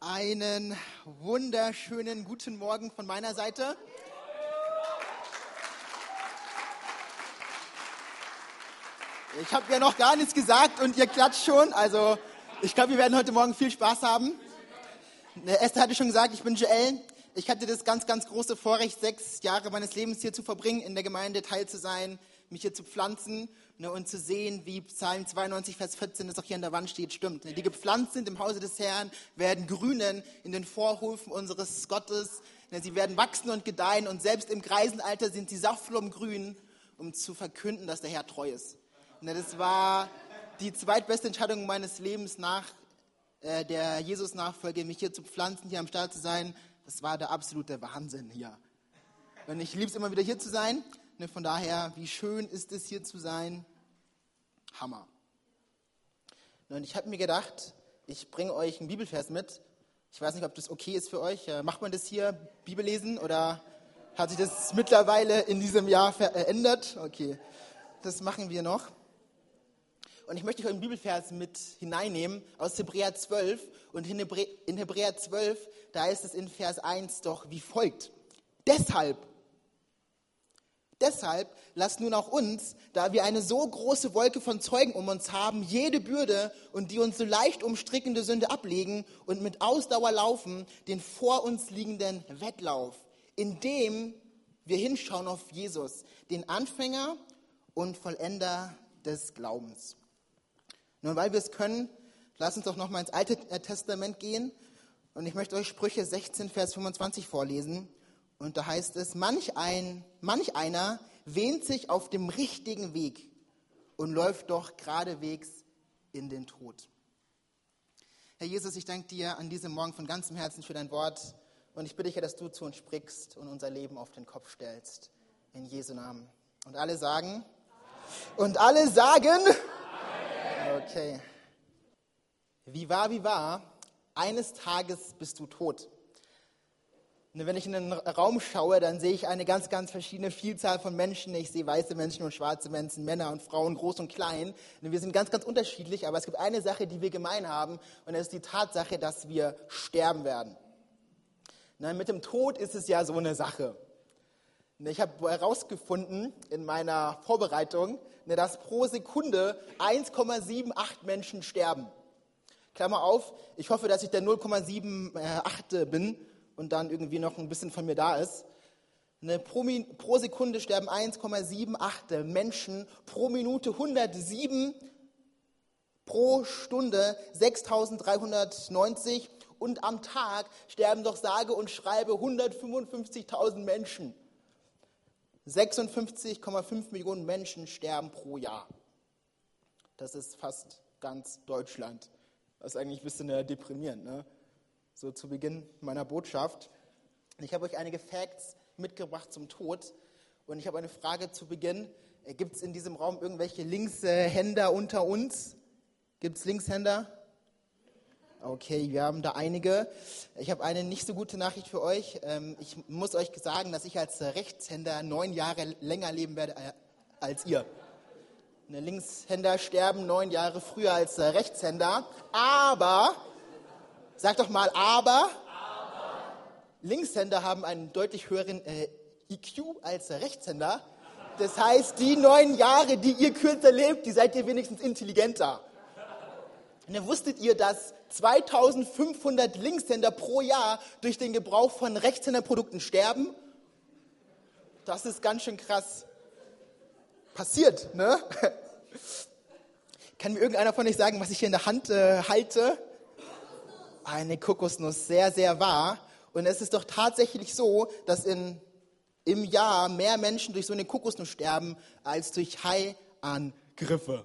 Einen wunderschönen guten Morgen von meiner Seite. Ich habe ja noch gar nichts gesagt und ihr klatscht schon. Also ich glaube, wir werden heute Morgen viel Spaß haben. Esther hatte schon gesagt, ich bin Joel. Ich hatte das ganz, ganz große Vorrecht, sechs Jahre meines Lebens hier zu verbringen, in der Gemeinde teil zu sein, mich hier zu pflanzen ne, und zu sehen, wie Psalm 92, Vers 14, das auch hier an der Wand steht, stimmt. Ne, die gepflanzt sind im Hause des Herrn, werden grünen in den Vorhofen unseres Gottes. Ne, sie werden wachsen und gedeihen und selbst im Greisenalter sind sie saftblomgrün, um zu verkünden, dass der Herr treu ist. Ne, das war die zweitbeste Entscheidung meines Lebens nach äh, der Jesus-Nachfolge, mich hier zu pflanzen, hier am Start zu sein. Das war der absolute Wahnsinn hier. Und ich liebe es immer wieder hier zu sein. Ne, von daher, wie schön ist es hier zu sein? Hammer. Und ich habe mir gedacht, ich bringe euch einen Bibelvers mit. Ich weiß nicht, ob das okay ist für euch. Äh, macht man das hier, Bibel lesen, oder hat sich das mittlerweile in diesem Jahr verändert? Okay, das machen wir noch. Und ich möchte euch einen Bibelvers mit hineinnehmen aus Hebräer 12. Und in Hebräer 12, da ist es in Vers 1 doch wie folgt. Deshalb Deshalb lasst nun auch uns, da wir eine so große Wolke von Zeugen um uns haben, jede Bürde und die uns so leicht umstrickende Sünde ablegen und mit Ausdauer laufen, den vor uns liegenden Wettlauf, indem wir hinschauen auf Jesus, den Anfänger und Vollender des Glaubens. Nun, weil wir es können, lasst uns doch noch mal ins Alte Testament gehen und ich möchte euch Sprüche 16, Vers 25 vorlesen. Und da heißt es, manch, ein, manch einer wähnt sich auf dem richtigen Weg und läuft doch geradewegs in den Tod. Herr Jesus, ich danke dir an diesem Morgen von ganzem Herzen für dein Wort und ich bitte dich, dass du zu uns sprichst und unser Leben auf den Kopf stellst. In Jesu Namen. Und alle sagen? Und alle sagen? Okay. Wie war, wie war, eines Tages bist du tot. Ne, wenn ich in den Raum schaue, dann sehe ich eine ganz, ganz verschiedene Vielzahl von Menschen. Ich sehe weiße Menschen und schwarze Menschen, Männer und Frauen, groß und klein. Ne, wir sind ganz, ganz unterschiedlich, aber es gibt eine Sache, die wir gemein haben, und das ist die Tatsache, dass wir sterben werden. Ne, mit dem Tod ist es ja so eine Sache. Ich habe herausgefunden in meiner Vorbereitung, dass pro Sekunde 1,78 Menschen sterben. Klammer auf, ich hoffe, dass ich der 0,78 bin und dann irgendwie noch ein bisschen von mir da ist. Ne, pro, pro, Sekunde sterben 1,78 Menschen, pro Minute 107, pro Stunde 6390 und am Tag sterben doch sage und schreibe 155.000 Menschen. 56,5 Millionen Menschen sterben pro Jahr. Das ist fast ganz Deutschland. Das ist eigentlich ein bisschen äh, deprimierend. Ne? So zu Beginn meiner Botschaft. Ich habe euch einige Facts mitgebracht zum Tod und ich habe eine Frage zu Beginn. Äh, Gibt es in diesem Raum irgendwelche Linkshänder unter uns? Gibt es Linkshänder? Okay, wir haben da einige. Ich habe eine nicht so gute Nachricht für euch. Ähm, ich muss euch sagen, dass ich als Rechtshänder neun Jahre länger leben werde äh, als ihr. Linkshänder sterben neun Jahre früher als Rechtshänder. Aber Sag doch mal, aber, aber. Linkshänder haben einen deutlich höheren äh, IQ als Rechtshänder. Das heißt, die neun Jahre, die ihr kürzer lebt, die seid ihr wenigstens intelligenter. Und dann wusstet ihr, dass 2500 Linkshänder pro Jahr durch den Gebrauch von Rechtshänderprodukten sterben? Das ist ganz schön krass. Passiert, ne? Kann mir irgendeiner von euch sagen, was ich hier in der Hand äh, halte? Eine Kokosnuss sehr, sehr wahr. Und es ist doch tatsächlich so, dass in, im Jahr mehr Menschen durch so eine Kokosnuss sterben als durch Haiangriffe.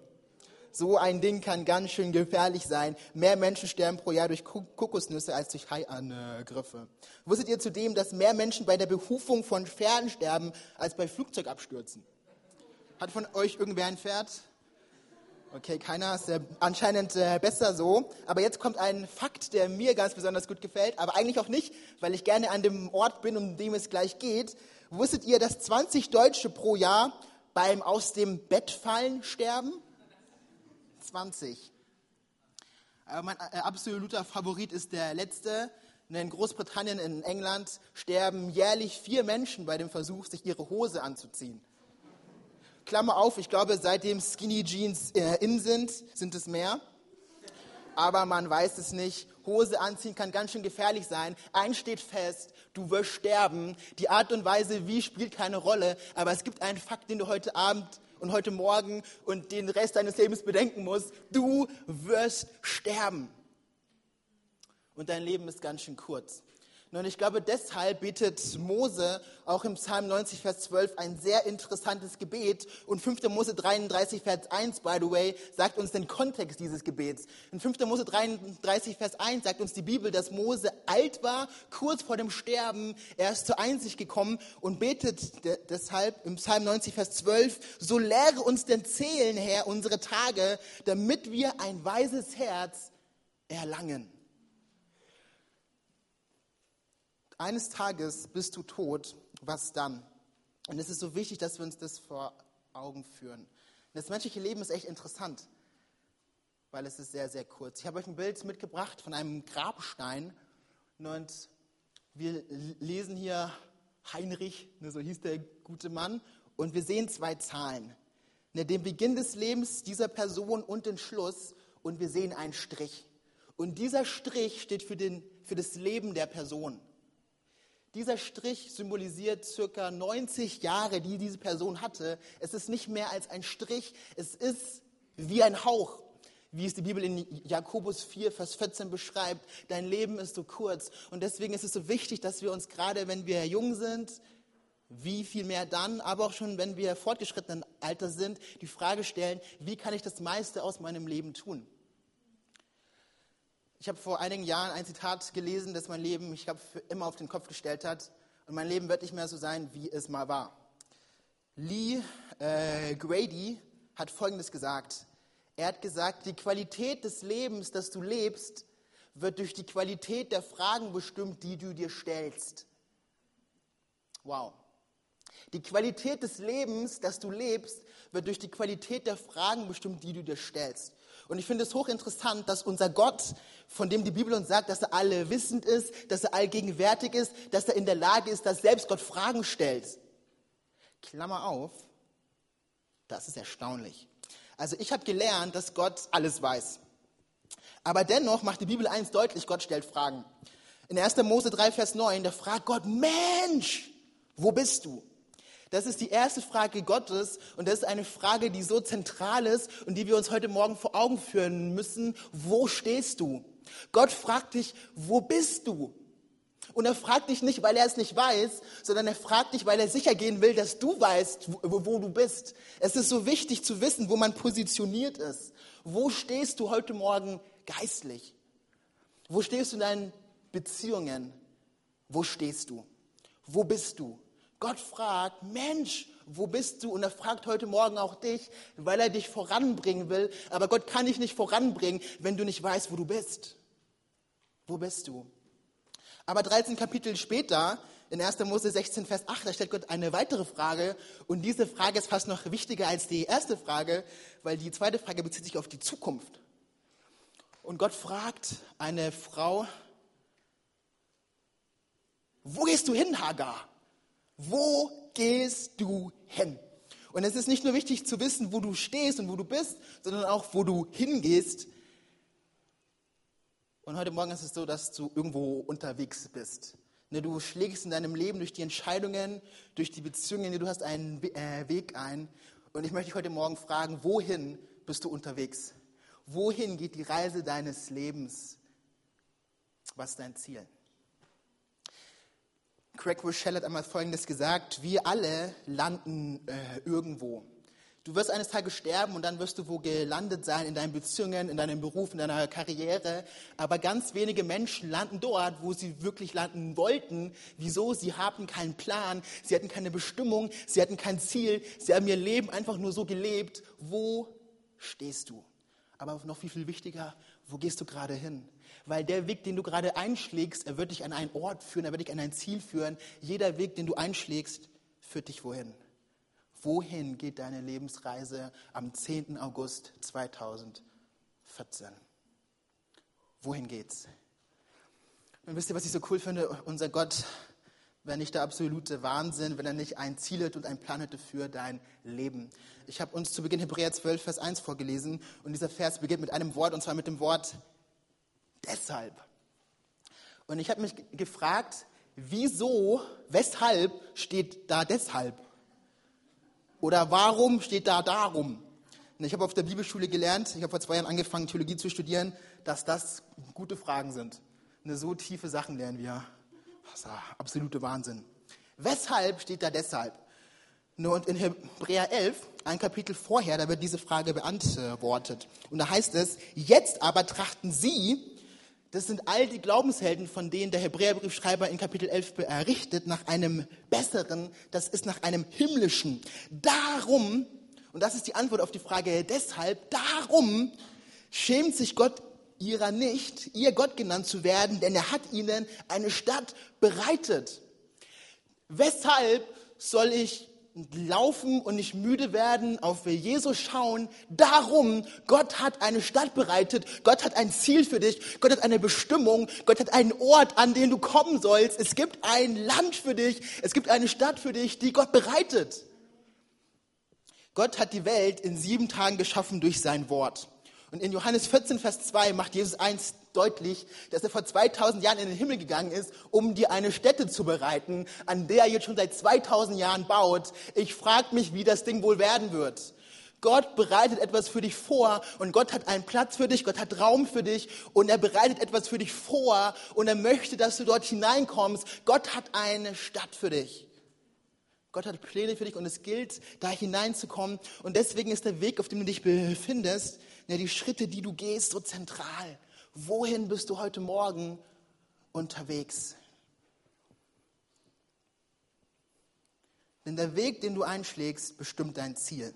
So ein Ding kann ganz schön gefährlich sein. Mehr Menschen sterben pro Jahr durch Kokosnüsse als durch Haiangriffe. Wusstet ihr zudem, dass mehr Menschen bei der Behufung von Pferden sterben als bei Flugzeugabstürzen? Hat von euch irgendwer ein Pferd? Okay, keiner ist äh, anscheinend äh, besser so. Aber jetzt kommt ein Fakt, der mir ganz besonders gut gefällt, aber eigentlich auch nicht, weil ich gerne an dem Ort bin, um dem es gleich geht. Wusstet ihr, dass 20 Deutsche pro Jahr beim aus dem Bett fallen sterben? 20. Aber mein äh, absoluter Favorit ist der letzte. In Großbritannien, in England sterben jährlich vier Menschen bei dem Versuch, sich ihre Hose anzuziehen. Klammer auf, ich glaube, seitdem Skinny Jeans äh, in sind, sind es mehr. Aber man weiß es nicht. Hose anziehen kann ganz schön gefährlich sein. Eins steht fest, du wirst sterben. Die Art und Weise, wie, spielt keine Rolle. Aber es gibt einen Fakt, den du heute Abend und heute Morgen und den Rest deines Lebens bedenken musst. Du wirst sterben. Und dein Leben ist ganz schön kurz. Und ich glaube, deshalb betet Mose auch im Psalm 90, Vers 12 ein sehr interessantes Gebet. Und 5. Mose 33, Vers 1, by the way, sagt uns den Kontext dieses Gebets. In 5. Mose 33, Vers 1 sagt uns die Bibel, dass Mose alt war, kurz vor dem Sterben. Er ist zur Einsicht gekommen und betet deshalb im Psalm 90, Vers 12, so lehre uns denn zählen, Herr, unsere Tage, damit wir ein weises Herz erlangen. Eines Tages bist du tot, was dann? Und es ist so wichtig, dass wir uns das vor Augen führen. Das menschliche Leben ist echt interessant, weil es ist sehr, sehr kurz. Ich habe euch ein Bild mitgebracht von einem Grabstein und wir lesen hier Heinrich, ne, so hieß der gute Mann, und wir sehen zwei Zahlen. Ne, den Beginn des Lebens dieser Person und den Schluss und wir sehen einen Strich. Und dieser Strich steht für, den, für das Leben der Person. Dieser Strich symbolisiert circa 90 Jahre, die diese Person hatte. Es ist nicht mehr als ein Strich, es ist wie ein Hauch, wie es die Bibel in Jakobus 4, Vers 14 beschreibt. Dein Leben ist so kurz. Und deswegen ist es so wichtig, dass wir uns gerade, wenn wir jung sind, wie viel mehr dann, aber auch schon, wenn wir fortgeschrittenen Alter sind, die Frage stellen, wie kann ich das meiste aus meinem Leben tun? Ich habe vor einigen Jahren ein Zitat gelesen, das mein Leben, ich glaube, immer auf den Kopf gestellt hat. Und mein Leben wird nicht mehr so sein, wie es mal war. Lee äh, Grady hat Folgendes gesagt. Er hat gesagt, die Qualität des Lebens, das du lebst, wird durch die Qualität der Fragen bestimmt, die du dir stellst. Wow. Die Qualität des Lebens, das du lebst, wird durch die Qualität der Fragen bestimmt, die du dir stellst. Und ich finde es hochinteressant, dass unser Gott, von dem die Bibel uns sagt, dass er allwissend ist, dass er allgegenwärtig ist, dass er in der Lage ist, dass selbst Gott Fragen stellt. Klammer auf, das ist erstaunlich. Also ich habe gelernt, dass Gott alles weiß. Aber dennoch macht die Bibel eins deutlich, Gott stellt Fragen. In 1. Mose 3, Vers 9, da fragt Gott, Mensch, wo bist du? Das ist die erste Frage Gottes und das ist eine Frage, die so zentral ist und die wir uns heute Morgen vor Augen führen müssen. Wo stehst du? Gott fragt dich, wo bist du? Und er fragt dich nicht, weil er es nicht weiß, sondern er fragt dich, weil er sicher gehen will, dass du weißt, wo, wo, du bist. Es ist so wichtig zu wissen, wo man positioniert ist. Wo stehst du heute Morgen geistlich? Wo stehst du in deinen Beziehungen? Wo stehst du? Wo bist du? Gott fragt, Mensch, wo bist du? Und er fragt heute Morgen auch dich, weil er dich voranbringen will. Aber Gott kann dich nicht voranbringen, wenn du nicht weißt, wo du bist. Wo bist du? Aber 13 Kapitel später, in 1. Mose 16, Vers 8, da stellt Gott eine weitere Frage. Und diese Frage ist fast noch wichtiger als die erste Frage, weil die zweite Frage bezieht sich auf die Zukunft. Und Gott fragt eine Frau, wo gehst du hin, Hagar? Wo gehst du hin? Und es ist nicht nur wichtig zu wissen, wo du stehst und wo du bist, sondern auch, wo du hingehst. Und heute Morgen ist es so, dass du irgendwo unterwegs bist. Ne, du schlägst in deinem Leben durch die Entscheidungen, durch die Beziehungen, du hast einen äh, Weg ein. Und ich möchte dich heute Morgen fragen, wohin bist du unterwegs? Wohin geht die Reise deines Lebens? Was ist dein Ziel? Craig Rochelle hat einmal Folgendes gesagt, wir alle landen äh, irgendwo. Du wirst eines Tages sterben und dann wirst du wo gelandet sein in deinen Beziehungen, in deinem Beruf, in deiner Karriere. Aber ganz wenige Menschen landen dort, wo sie wirklich landen wollten. Wieso? Sie haben keinen Plan, sie hatten keine Bestimmung, sie hatten kein Ziel, sie haben ihr Leben einfach nur so gelebt. Wo stehst du? Aber noch viel, viel wichtiger, wo gehst du gerade hin? Weil der Weg, den du gerade einschlägst, er wird dich an einen Ort führen, er wird dich an ein Ziel führen. Jeder Weg, den du einschlägst, führt dich wohin? Wohin geht deine Lebensreise am 10. August 2014? wohin geht's? Und wisst ihr, was ich so cool finde? Unser Gott wäre nicht der absolute Wahnsinn, wenn er nicht ein Ziel hätte und einen Plan hätte für dein Leben. Ich habe uns zu Beginn Hebräer 12, Vers 1 vorgelesen und dieser Vers beginnt mit einem Wort und zwar mit dem Wort deshalb. Und ich habe mich gefragt, wieso, weshalb steht da deshalb? Oder warum steht da darum? Und ich habe auf der Bibelschule gelernt, ich habe vor zwei Jahren angefangen, Theologie zu studieren, dass das gute Fragen sind. Eine so tiefe Sachen lernen wir. Das ist absolute Wahnsinn. Weshalb steht da deshalb? Und in Hebräer 11, ein Kapitel vorher, da wird diese Frage beantwortet. Und da heißt es, jetzt aber trachten Sie, das sind all die Glaubenshelden, von denen der Hebräerbriefschreiber in Kapitel 11 berichtet, nach einem besseren, das ist nach einem himmlischen. Darum, und das ist die Antwort auf die Frage deshalb, darum schämt sich Gott ihrer nicht, ihr Gott genannt zu werden, denn er hat ihnen eine Stadt bereitet. Weshalb soll ich laufen und nicht müde werden, auf Jesus schauen. Darum, Gott hat eine Stadt bereitet, Gott hat ein Ziel für dich, Gott hat eine Bestimmung, Gott hat einen Ort, an den du kommen sollst. Es gibt ein Land für dich, es gibt eine Stadt für dich, die Gott bereitet. Gott hat die Welt in sieben Tagen geschaffen durch sein Wort. Und in Johannes 14, Vers 2 macht Jesus eins deutlich, dass er vor 2000 Jahren in den Himmel gegangen ist, um dir eine Stätte zu bereiten, an der er jetzt schon seit 2000 Jahren baut. Ich frage mich, wie das Ding wohl werden wird. Gott bereitet etwas für dich vor und Gott hat einen Platz für dich, Gott hat Raum für dich und er bereitet etwas für dich vor und er möchte, dass du dort hineinkommst. Gott hat eine Stadt für dich. Gott hat Pläne für dich und es gilt, da hineinzukommen. Und deswegen ist der Weg, auf dem du dich befindest, ja, die Schritte, die du gehst, so zentral. Wohin bist du heute Morgen unterwegs? Denn der Weg, den du einschlägst, bestimmt dein Ziel.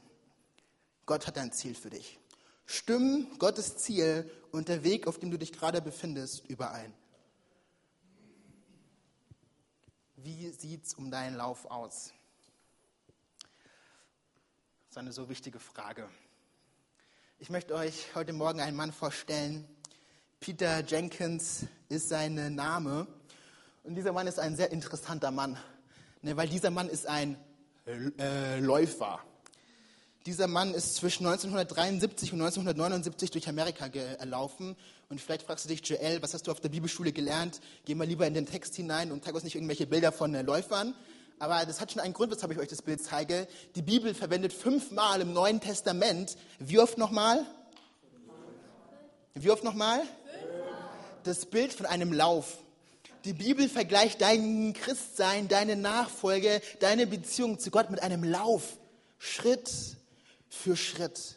Gott hat ein Ziel für dich. Stimmen Gottes Ziel und der Weg, auf dem du dich gerade befindest, überein. Wie sieht es um deinen Lauf aus? Das ist eine so wichtige Frage. Ich möchte euch heute Morgen einen Mann vorstellen. Peter Jenkins ist sein Name. Und dieser Mann ist ein sehr interessanter Mann, ne, weil dieser Mann ist ein äh, Läufer. Dieser Mann ist zwischen 1973 und 1979 durch Amerika gelaufen. Und vielleicht fragst du dich, Joel, was hast du auf der Bibelschule gelernt? Geh mal lieber in den Text hinein und zeig uns nicht irgendwelche Bilder von äh, Läufern. Aber das hat schon einen Grund, weshalb ich euch das Bild zeige. Die Bibel verwendet fünfmal im Neuen Testament. Wie oft nochmal? Wie oft nochmal? Das Bild von einem Lauf. Die Bibel vergleicht dein Christsein, deine Nachfolge, deine Beziehung zu Gott mit einem Lauf. Schritt für Schritt.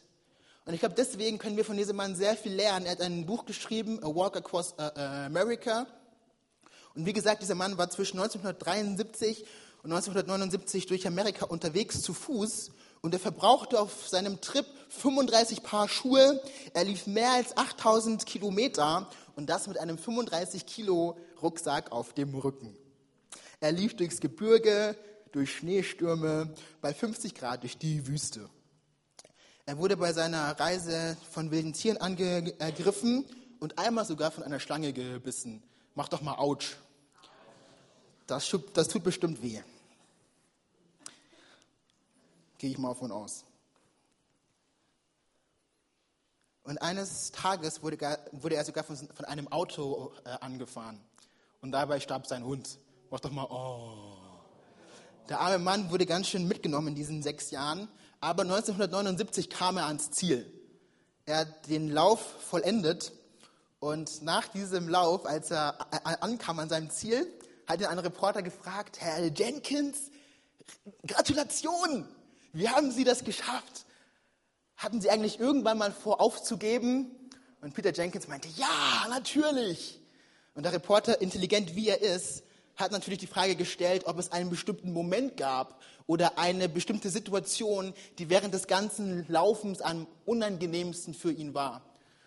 Und ich glaube, deswegen können wir von diesem Mann sehr viel lernen. Er hat ein Buch geschrieben, A Walk Across uh, America. Und wie gesagt, dieser Mann war zwischen 1973 und 1979 durch Amerika unterwegs zu Fuß und er verbrauchte auf seinem Trip 35 Paar Schuhe. Er lief mehr als 8000 Kilometer und das mit einem 35 Kilo Rucksack auf dem Rücken. Er lief durchs Gebirge, durch Schneestürme, bei 50 Grad durch die Wüste. Er wurde bei seiner Reise von wilden Tieren angegriffen und einmal sogar von einer Schlange gebissen. Mach doch mal Autsch. Das, das tut bestimmt weh. Gehe ich mal von aus. Und eines Tages wurde, wurde er sogar von, von einem Auto äh, angefahren. Und dabei starb sein Hund. Mach doch mal, oh. Der arme Mann wurde ganz schön mitgenommen in diesen sechs Jahren. Aber 1979 kam er ans Ziel. Er hat den Lauf vollendet. Und nach diesem Lauf, als er ankam an seinem Ziel, hat ihn ein Reporter gefragt, Herr Jenkins, Gratulation, wie haben Sie das geschafft? Hatten Sie eigentlich irgendwann mal vor, aufzugeben? Und Peter Jenkins meinte, ja, natürlich. Und der Reporter, intelligent wie er ist, hat natürlich die Frage gestellt, ob es einen bestimmten Moment gab oder eine bestimmte Situation, die während des ganzen Laufens am unangenehmsten für ihn war.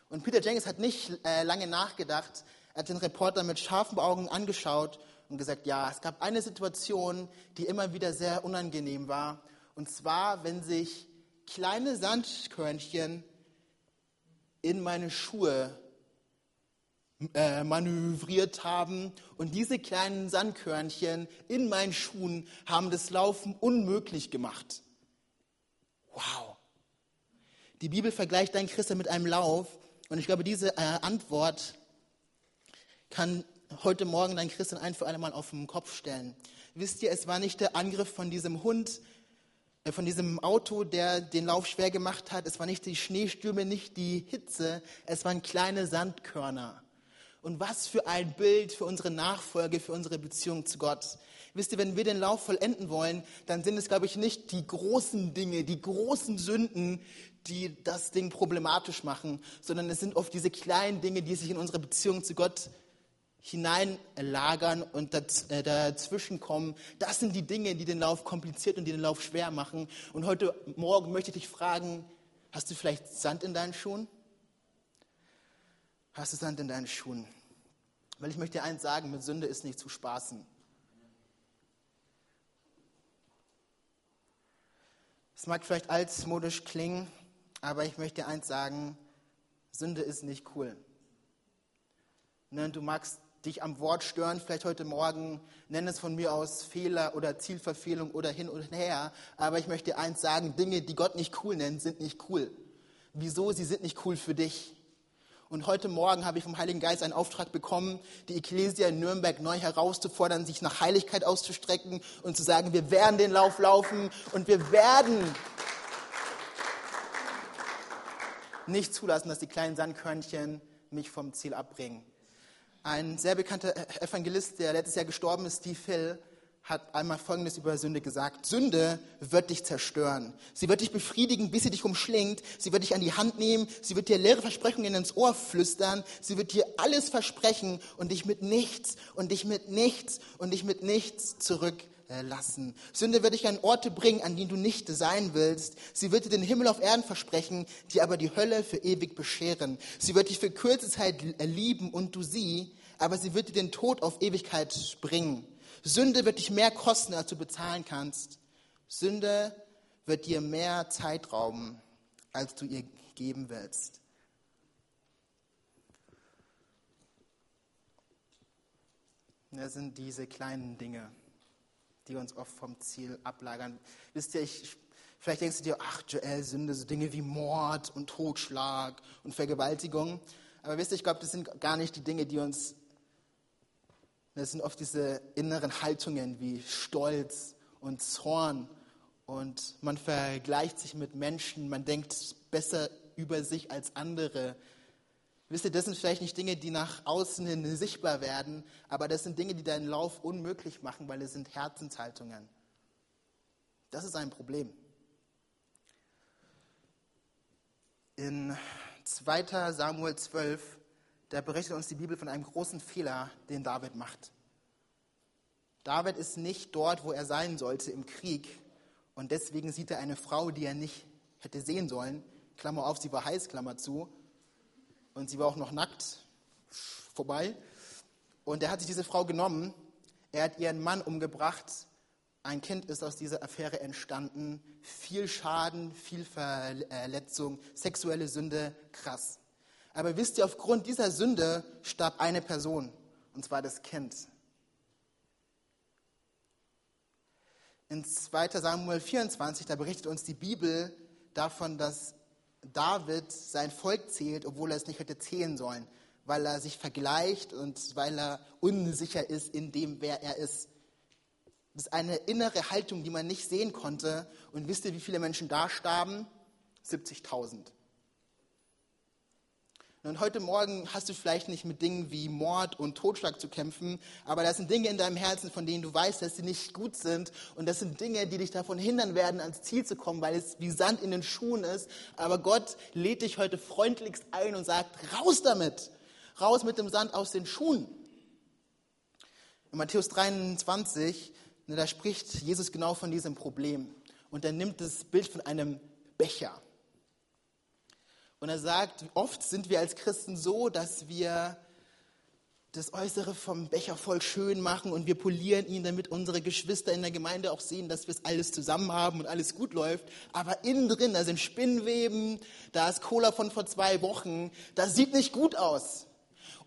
Und Peter Jenkins hat nicht äh, lange nachgedacht. Er hat den Reporter mit scharfen Augen angeschaut und gesagt, ja, es gab eine Situation, die immer wieder sehr unangenehm war. Und zwar, wenn sich kleine Sandkörnchen in meine Schuhe äh, manövriert haben. Und diese kleinen Sandkörnchen in meinen Schuhen haben das Laufen unmöglich gemacht. Wow. Die Bibel vergleicht dein Christen mit einem Lauf. Und ich glaube, diese äh, Antwort kann heute Morgen dein Christen ein für alle Mal auf den Kopf stellen. Wisst ihr, es war nicht der Angriff von diesem Hund, von diesem Auto, der den Lauf schwer gemacht hat. Es war nicht die Schneestürme, nicht die Hitze. Es waren kleine Sandkörner. Und was für ein Bild für unsere Nachfolge, für unsere Beziehung zu Gott. Wisst ihr, wenn wir den Lauf vollenden wollen, dann sind es, glaube ich, nicht die großen Dinge, die großen Sünden, die das Ding problematisch machen, sondern es sind oft diese kleinen Dinge, die sich in unsere Beziehung zu Gott hineinlagern und äh, dazwischen kommen. Das sind die Dinge, die den Lauf kompliziert und die den Lauf schwer machen. Und heute Morgen möchte ich dich fragen, hast du vielleicht Sand in deinen Schuhen? Hast du Sand in deinen Schuhen? Weil ich möchte dir eins sagen, mit Sünde ist nicht zu spaßen. Es mag vielleicht altmodisch klingen, aber ich möchte dir eins sagen, Sünde ist nicht cool. Ne, du magst dich am Wort stören, vielleicht heute Morgen, nenn es von mir aus Fehler oder Zielverfehlung oder hin und her, aber ich möchte eins sagen, Dinge, die Gott nicht cool nennt, sind nicht cool. Wieso? Sie sind nicht cool für dich. Und heute Morgen habe ich vom Heiligen Geist einen Auftrag bekommen, die Ekklesia in Nürnberg neu herauszufordern, sich nach Heiligkeit auszustrecken und zu sagen, wir werden den Lauf laufen und wir werden nicht zulassen, dass die kleinen Sandkörnchen mich vom Ziel abbringen. Ein sehr bekannter Evangelist, der letztes Jahr gestorben ist, Steve Hill, hat einmal Folgendes über Sünde gesagt. Sünde wird dich zerstören. Sie wird dich befriedigen, bis sie dich umschlingt. Sie wird dich an die Hand nehmen. Sie wird dir leere Versprechungen ins Ohr flüstern. Sie wird dir alles versprechen und dich mit nichts und dich mit nichts und dich mit nichts zurücklassen. Sünde wird dich an Orte bringen, an denen du nicht sein willst. Sie wird dir den Himmel auf Erden versprechen, die aber die Hölle für ewig bescheren. Sie wird dich für kurze Zeit lieben und du sie, aber sie wird dir den Tod auf Ewigkeit bringen. Sünde wird dich mehr kosten, als du bezahlen kannst. Sünde wird dir mehr Zeit rauben, als du ihr geben willst. Das sind diese kleinen Dinge, die uns oft vom Ziel ablagern. Wisst ihr, ich, vielleicht denkst du dir, ach Joel, Sünde, so Dinge wie Mord und Totschlag und Vergewaltigung. Aber wisst ihr, ich glaube, das sind gar nicht die Dinge, die uns das sind oft diese inneren Haltungen wie Stolz und Zorn und man vergleicht sich mit Menschen, man denkt besser über sich als andere. Wisst ihr, das sind vielleicht nicht Dinge, die nach außen hin sichtbar werden, aber das sind Dinge, die deinen Lauf unmöglich machen, weil es sind Herzenshaltungen. Das ist ein Problem. In 2. Samuel 12 da berichtet uns die Bibel von einem großen Fehler, den David macht. David ist nicht dort, wo er sein sollte, im Krieg. Und deswegen sieht er eine Frau, die er nicht hätte sehen sollen. Klammer auf, sie war heiß, Klammer zu. Und sie war auch noch nackt. Vorbei. Und er hat sich diese Frau genommen. Er hat ihren Mann umgebracht. Ein Kind ist aus dieser Affäre entstanden. Viel Schaden, viel Verletzung, sexuelle Sünde, krass. Aber wisst ihr, aufgrund dieser Sünde starb eine Person, und zwar das Kind. In 2 Samuel 24, da berichtet uns die Bibel davon, dass David sein Volk zählt, obwohl er es nicht hätte zählen sollen, weil er sich vergleicht und weil er unsicher ist in dem, wer er ist. Das ist eine innere Haltung, die man nicht sehen konnte. Und wisst ihr, wie viele Menschen da starben? 70.000. Und heute Morgen hast du vielleicht nicht mit Dingen wie Mord und Totschlag zu kämpfen, aber das sind Dinge in deinem Herzen, von denen du weißt, dass sie nicht gut sind. Und das sind Dinge, die dich davon hindern werden, ans Ziel zu kommen, weil es wie Sand in den Schuhen ist. Aber Gott lädt dich heute freundlichst ein und sagt, raus damit. Raus mit dem Sand aus den Schuhen. In Matthäus 23, ne, da spricht Jesus genau von diesem Problem. Und er nimmt das Bild von einem Becher. Und er sagt, oft sind wir als Christen so, dass wir das Äußere vom Becher voll schön machen und wir polieren ihn, damit unsere Geschwister in der Gemeinde auch sehen, dass wir es alles zusammen haben und alles gut läuft. Aber innen drin, da sind Spinnweben, da ist Cola von vor zwei Wochen, das sieht nicht gut aus.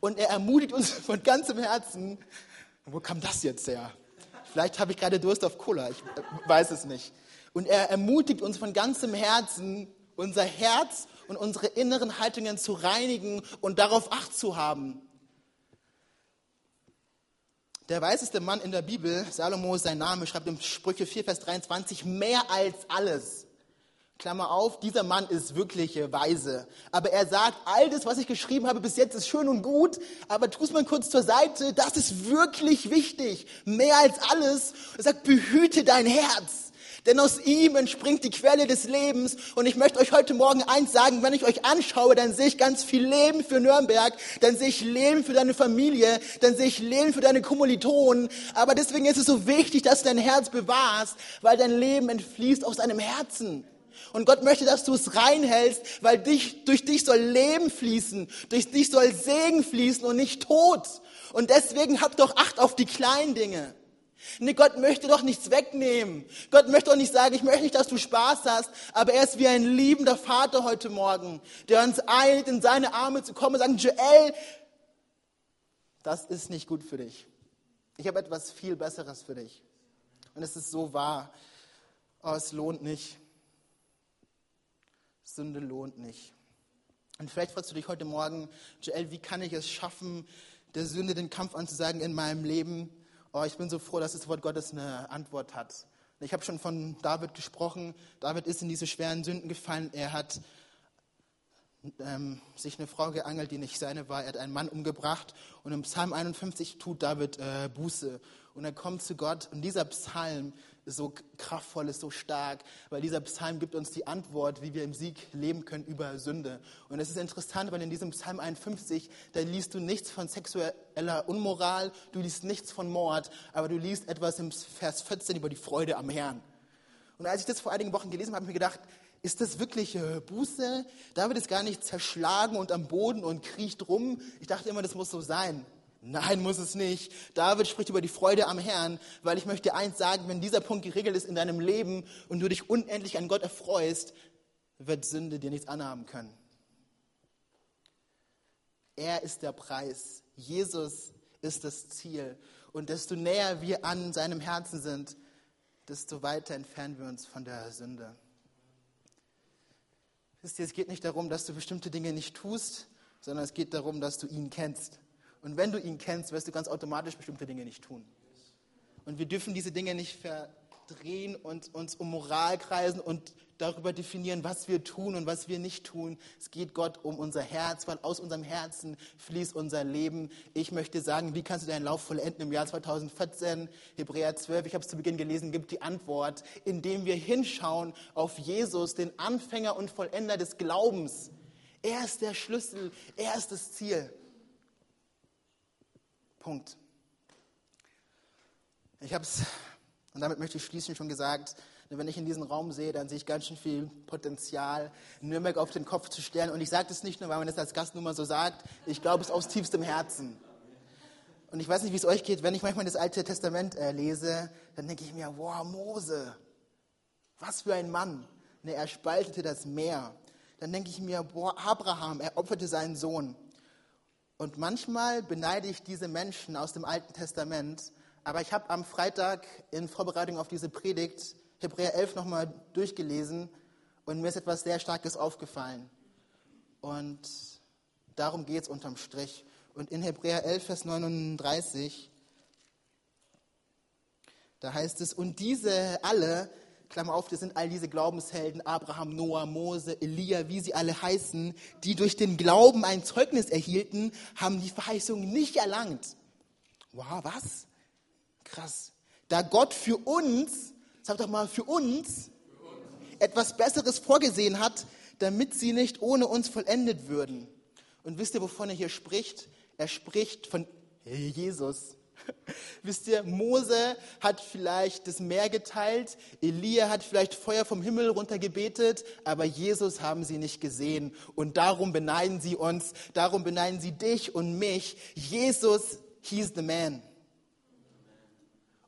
Und er ermutigt uns von ganzem Herzen. Wo kam das jetzt her? Vielleicht habe ich gerade Durst auf Cola, ich weiß es nicht. Und er ermutigt uns von ganzem Herzen, unser Herz und unsere inneren Haltungen zu reinigen und darauf Acht zu haben. Der weiseste Mann in der Bibel, Salomo sein Name, schreibt im Sprüche 4, Vers 23, mehr als alles. Klammer auf, dieser Mann ist wirklich weise. Aber er sagt, all das, was ich geschrieben habe bis jetzt, ist schön und gut, aber tu es mal kurz zur Seite, das ist wirklich wichtig. Mehr als alles. Er sagt, behüte dein Herz denn aus ihm entspringt die Quelle des Lebens. Und ich möchte euch heute Morgen eins sagen, wenn ich euch anschaue, dann sehe ich ganz viel Leben für Nürnberg, dann sehe ich Leben für deine Familie, dann sehe ich Leben für deine Kommilitonen. Aber deswegen ist es so wichtig, dass du dein Herz bewahrst, weil dein Leben entfließt aus deinem Herzen. Und Gott möchte, dass du es reinhältst, weil dich, durch dich soll Leben fließen, durch dich soll Segen fließen und nicht Tod. Und deswegen hab doch Acht auf die kleinen Dinge. Nee, Gott möchte doch nichts wegnehmen. Gott möchte doch nicht sagen, ich möchte nicht, dass du Spaß hast, aber er ist wie ein liebender Vater heute Morgen, der uns eilt, in seine Arme zu kommen und sagen, Joel, das ist nicht gut für dich. Ich habe etwas viel Besseres für dich. Und es ist so wahr. Oh, es lohnt nicht. Sünde lohnt nicht. Und vielleicht fragst du dich heute Morgen, Joel, wie kann ich es schaffen, der Sünde den Kampf anzusagen in meinem Leben? Oh, ich bin so froh, dass das Wort Gottes eine Antwort hat. Ich habe schon von David gesprochen. David ist in diese schweren Sünden gefallen. Er hat ähm, sich eine Frau geangelt, die nicht seine war. Er hat einen Mann umgebracht. Und im Psalm 51 tut David äh, Buße. Und er kommt zu Gott. Und dieser Psalm so kraftvoll, ist so stark, weil dieser Psalm gibt uns die Antwort, wie wir im Sieg leben können über Sünde. Und es ist interessant, weil in diesem Psalm 51, da liest du nichts von sexueller Unmoral, du liest nichts von Mord, aber du liest etwas im Vers 14 über die Freude am Herrn. Und als ich das vor einigen Wochen gelesen habe, habe ich mir gedacht, ist das wirklich äh, Buße? David ist gar nicht zerschlagen und am Boden und kriecht rum. Ich dachte immer, das muss so sein. Nein, muss es nicht. David spricht über die Freude am Herrn, weil ich möchte eins sagen, wenn dieser Punkt geregelt ist in deinem Leben und du dich unendlich an Gott erfreust, wird Sünde dir nichts anhaben können. Er ist der Preis. Jesus ist das Ziel. Und desto näher wir an seinem Herzen sind, desto weiter entfernen wir uns von der Sünde. Wisst ihr, es geht nicht darum, dass du bestimmte Dinge nicht tust, sondern es geht darum, dass du ihn kennst. Und wenn du ihn kennst, wirst du ganz automatisch bestimmte Dinge nicht tun. Und wir dürfen diese Dinge nicht verdrehen und uns um Moral kreisen und darüber definieren, was wir tun und was wir nicht tun. Es geht Gott um unser Herz, weil aus unserem Herzen fließt unser Leben. Ich möchte sagen, wie kannst du deinen Lauf vollenden im Jahr 2014? Hebräer 12, ich habe es zu Beginn gelesen, gibt die Antwort, indem wir hinschauen auf Jesus, den Anfänger und Vollender des Glaubens. Er ist der Schlüssel, er ist das Ziel. Punkt. Ich habe es, und damit möchte ich schließen, schon gesagt, wenn ich in diesen Raum sehe, dann sehe ich ganz schön viel Potenzial, Nürnberg auf den Kopf zu stellen. Und ich sage das nicht nur, weil man das als Gast nur mal so sagt, ich glaube es aus tiefstem Herzen. Und ich weiß nicht, wie es euch geht, wenn ich manchmal das Alte Testament äh, lese, dann denke ich mir, wow, Mose, was für ein Mann. Ne, er spaltete das Meer. Dann denke ich mir, boah, Abraham, er opferte seinen Sohn. Und manchmal beneide ich diese Menschen aus dem Alten Testament, aber ich habe am Freitag in Vorbereitung auf diese Predigt Hebräer 11 nochmal durchgelesen und mir ist etwas sehr Starkes aufgefallen. Und darum geht es unterm Strich. Und in Hebräer 11, Vers 39, da heißt es, und diese alle Klammer auf, das sind all diese Glaubenshelden, Abraham, Noah, Mose, Elia, wie sie alle heißen, die durch den Glauben ein Zeugnis erhielten, haben die Verheißung nicht erlangt. Wow, was? Krass. Da Gott für uns, sag doch mal, für uns, etwas Besseres vorgesehen hat, damit sie nicht ohne uns vollendet würden. Und wisst ihr, wovon er hier spricht? Er spricht von Jesus. Wisst ihr, Mose hat vielleicht das Meer geteilt, Elia hat vielleicht Feuer vom Himmel runtergebetet, aber Jesus haben sie nicht gesehen. Und darum beneiden sie uns, darum beneiden sie dich und mich. Jesus, he's the man.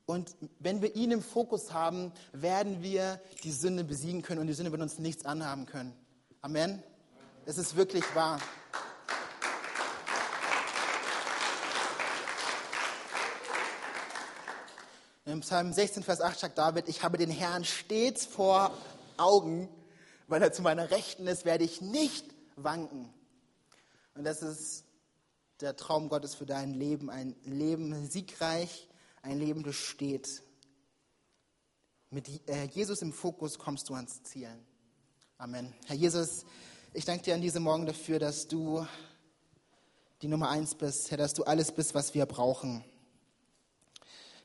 Und wenn wir ihn im Fokus haben, werden wir die Sünde besiegen können und die Sünde wird uns nichts anhaben können. Amen. Es ist wirklich wahr. Im Psalm 16, Vers 8 sagt David, ich habe den Herrn stets vor Augen, weil er zu meiner Rechten ist, werde ich nicht wanken. Und das ist der Traum Gottes für dein Leben, ein Leben siegreich, ein Leben, das steht. Mit äh, Jesus im Fokus kommst du ans Ziel. Amen. Herr Jesus, ich danke dir an diesem Morgen dafür, dass du die Nummer eins bist, Herr, dass du alles bist, was wir brauchen.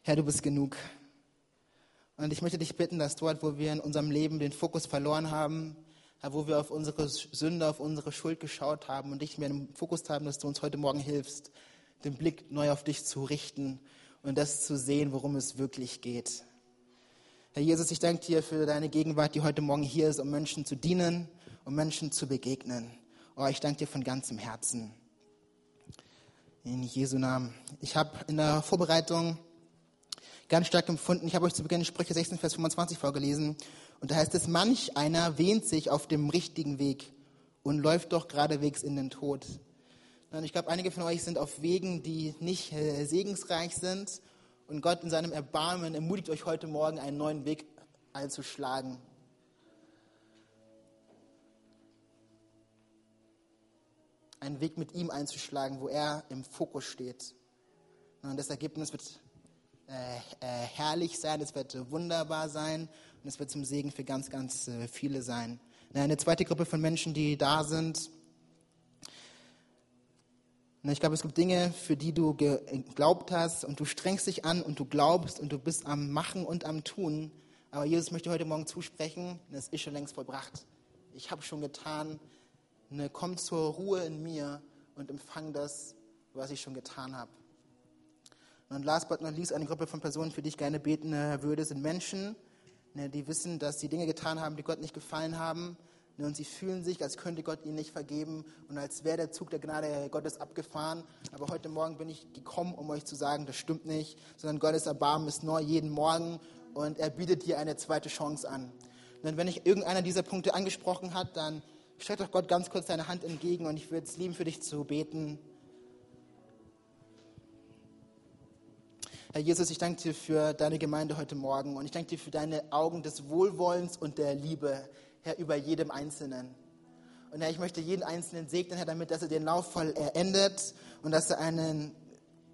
Herr, du bist genug. Und ich möchte dich bitten, dass dort, wo wir in unserem Leben den Fokus verloren haben, wo wir auf unsere Sünde, auf unsere Schuld geschaut haben und dich mehr im Fokus haben, dass du uns heute Morgen hilfst, den Blick neu auf dich zu richten und das zu sehen, worum es wirklich geht. Herr Jesus, ich danke dir für deine Gegenwart, die heute Morgen hier ist, um Menschen zu dienen, um Menschen zu begegnen. Oh, ich danke dir von ganzem Herzen. In Jesu Namen. Ich habe in der Vorbereitung ganz stark empfunden. Ich habe euch zu Beginn Sprüche 16, Vers 25 vorgelesen. Und da heißt es, manch einer wähnt sich auf dem richtigen Weg und läuft doch geradewegs in den Tod. Und ich glaube, einige von euch sind auf Wegen, die nicht äh, segensreich sind. Und Gott in seinem Erbarmen ermutigt euch heute Morgen, einen neuen Weg einzuschlagen. Einen Weg mit ihm einzuschlagen, wo er im Fokus steht. Und das Ergebnis wird herrlich sein, es wird äh, wunderbar sein und es wird zum Segen für ganz, ganz äh, viele sein. Eine zweite Gruppe von Menschen, die da sind. Ich glaube, es gibt Dinge, für die du geglaubt hast und du strengst dich an und du glaubst und du bist am Machen und am Tun. Aber Jesus möchte heute Morgen zusprechen, das ist schon längst vollbracht. Ich habe schon getan. Komm zur Ruhe in mir und empfang das, was ich schon getan habe. Und last but not least, eine Gruppe von Personen, für die ich gerne beten äh, würde, sind Menschen, ne, die wissen, dass sie Dinge getan haben, die Gott nicht gefallen haben. Ne, und sie fühlen sich, als könnte Gott ihnen nicht vergeben und als wäre der Zug der Gnade Gottes abgefahren. Aber heute Morgen bin ich gekommen, um euch zu sagen, das stimmt nicht, sondern Gottes Erbarmen ist neu jeden Morgen und er bietet dir eine zweite Chance an. Und wenn ich irgendeiner dieser Punkte angesprochen hat, dann streck doch Gott ganz kurz deine Hand entgegen und ich würde es lieben, für dich zu beten. Herr Jesus, ich danke dir für deine Gemeinde heute Morgen und ich danke dir für deine Augen des Wohlwollens und der Liebe, Herr, über jedem Einzelnen. Und Herr, ich möchte jeden Einzelnen segnen, Herr, damit, dass er den Lauf voll endet und dass er einen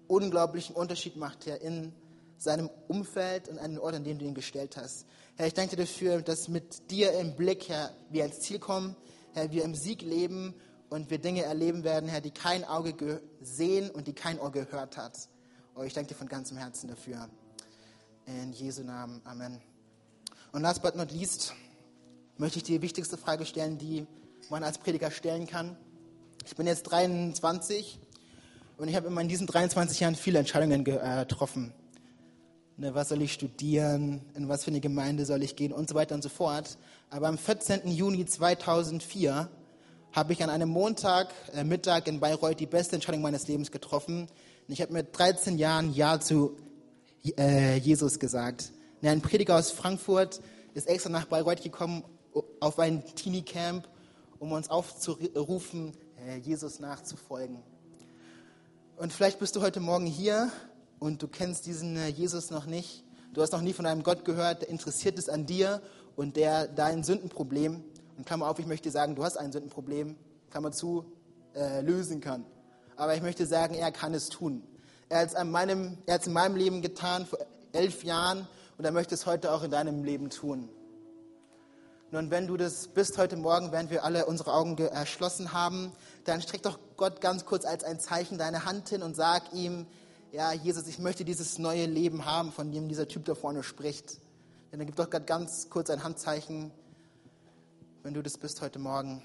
unglaublichen Unterschied macht, Herr, in seinem Umfeld und an den Ort, an dem du ihn gestellt hast. Herr, ich danke dir dafür, dass mit dir im Blick, Herr, wir ans Ziel kommen, Herr, wir im Sieg leben und wir Dinge erleben werden, Herr, die kein Auge gesehen und die kein Ohr gehört hat. Oh, ich danke dir von ganzem Herzen dafür. In Jesu Namen. Amen. Und last but not least möchte ich die wichtigste Frage stellen, die man als Prediger stellen kann. Ich bin jetzt 23 und ich habe in diesen 23 Jahren viele Entscheidungen getroffen. Ne, was soll ich studieren? In was für eine Gemeinde soll ich gehen? Und so weiter und so fort. Aber am 14. Juni 2004 habe ich an einem Montag, äh, in Bayreuth die beste Entscheidung meines Lebens getroffen. Und ich habe mit 13 Jahren Ja zu äh, Jesus gesagt. Und ein Prediger aus Frankfurt ist extra nach Bayreuth gekommen auf ein Teenie-Camp, um uns aufzurufen, äh, Jesus nachzufolgen. Und vielleicht bist du heute Morgen hier und du kennst diesen äh, Jesus noch nicht. Du hast noch nie von einem Gott gehört, der interessiert ist an dir und der dein Sündenproblem, und Klammer auf, ich möchte sagen, du hast ein Sündenproblem, Klammer zu, äh, lösen kann aber ich möchte sagen, er kann es tun. Er hat es, in meinem, er hat es in meinem Leben getan vor elf Jahren und er möchte es heute auch in deinem Leben tun. Nun, wenn du das bist heute Morgen, während wir alle unsere Augen erschlossen haben, dann streck doch Gott ganz kurz als ein Zeichen deine Hand hin und sag ihm, ja, Jesus, ich möchte dieses neue Leben haben, von dem dieser Typ da vorne spricht. Denn dann gib doch Gott ganz kurz ein Handzeichen, wenn du das bist heute Morgen.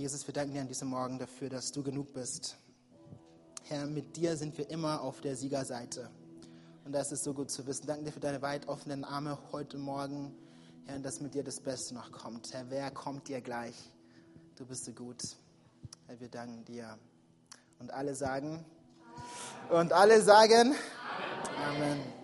Jesus, wir danken dir an diesem Morgen dafür, dass du genug bist. Herr, mit dir sind wir immer auf der Siegerseite. Und das ist so gut zu wissen. Danke dir für deine weit offenen Arme heute Morgen. Herr, dass mit dir das Beste noch kommt. Herr, wer kommt dir gleich? Du bist so gut. Herr, wir danken dir. Und alle sagen, Und alle sagen Amen. Amen.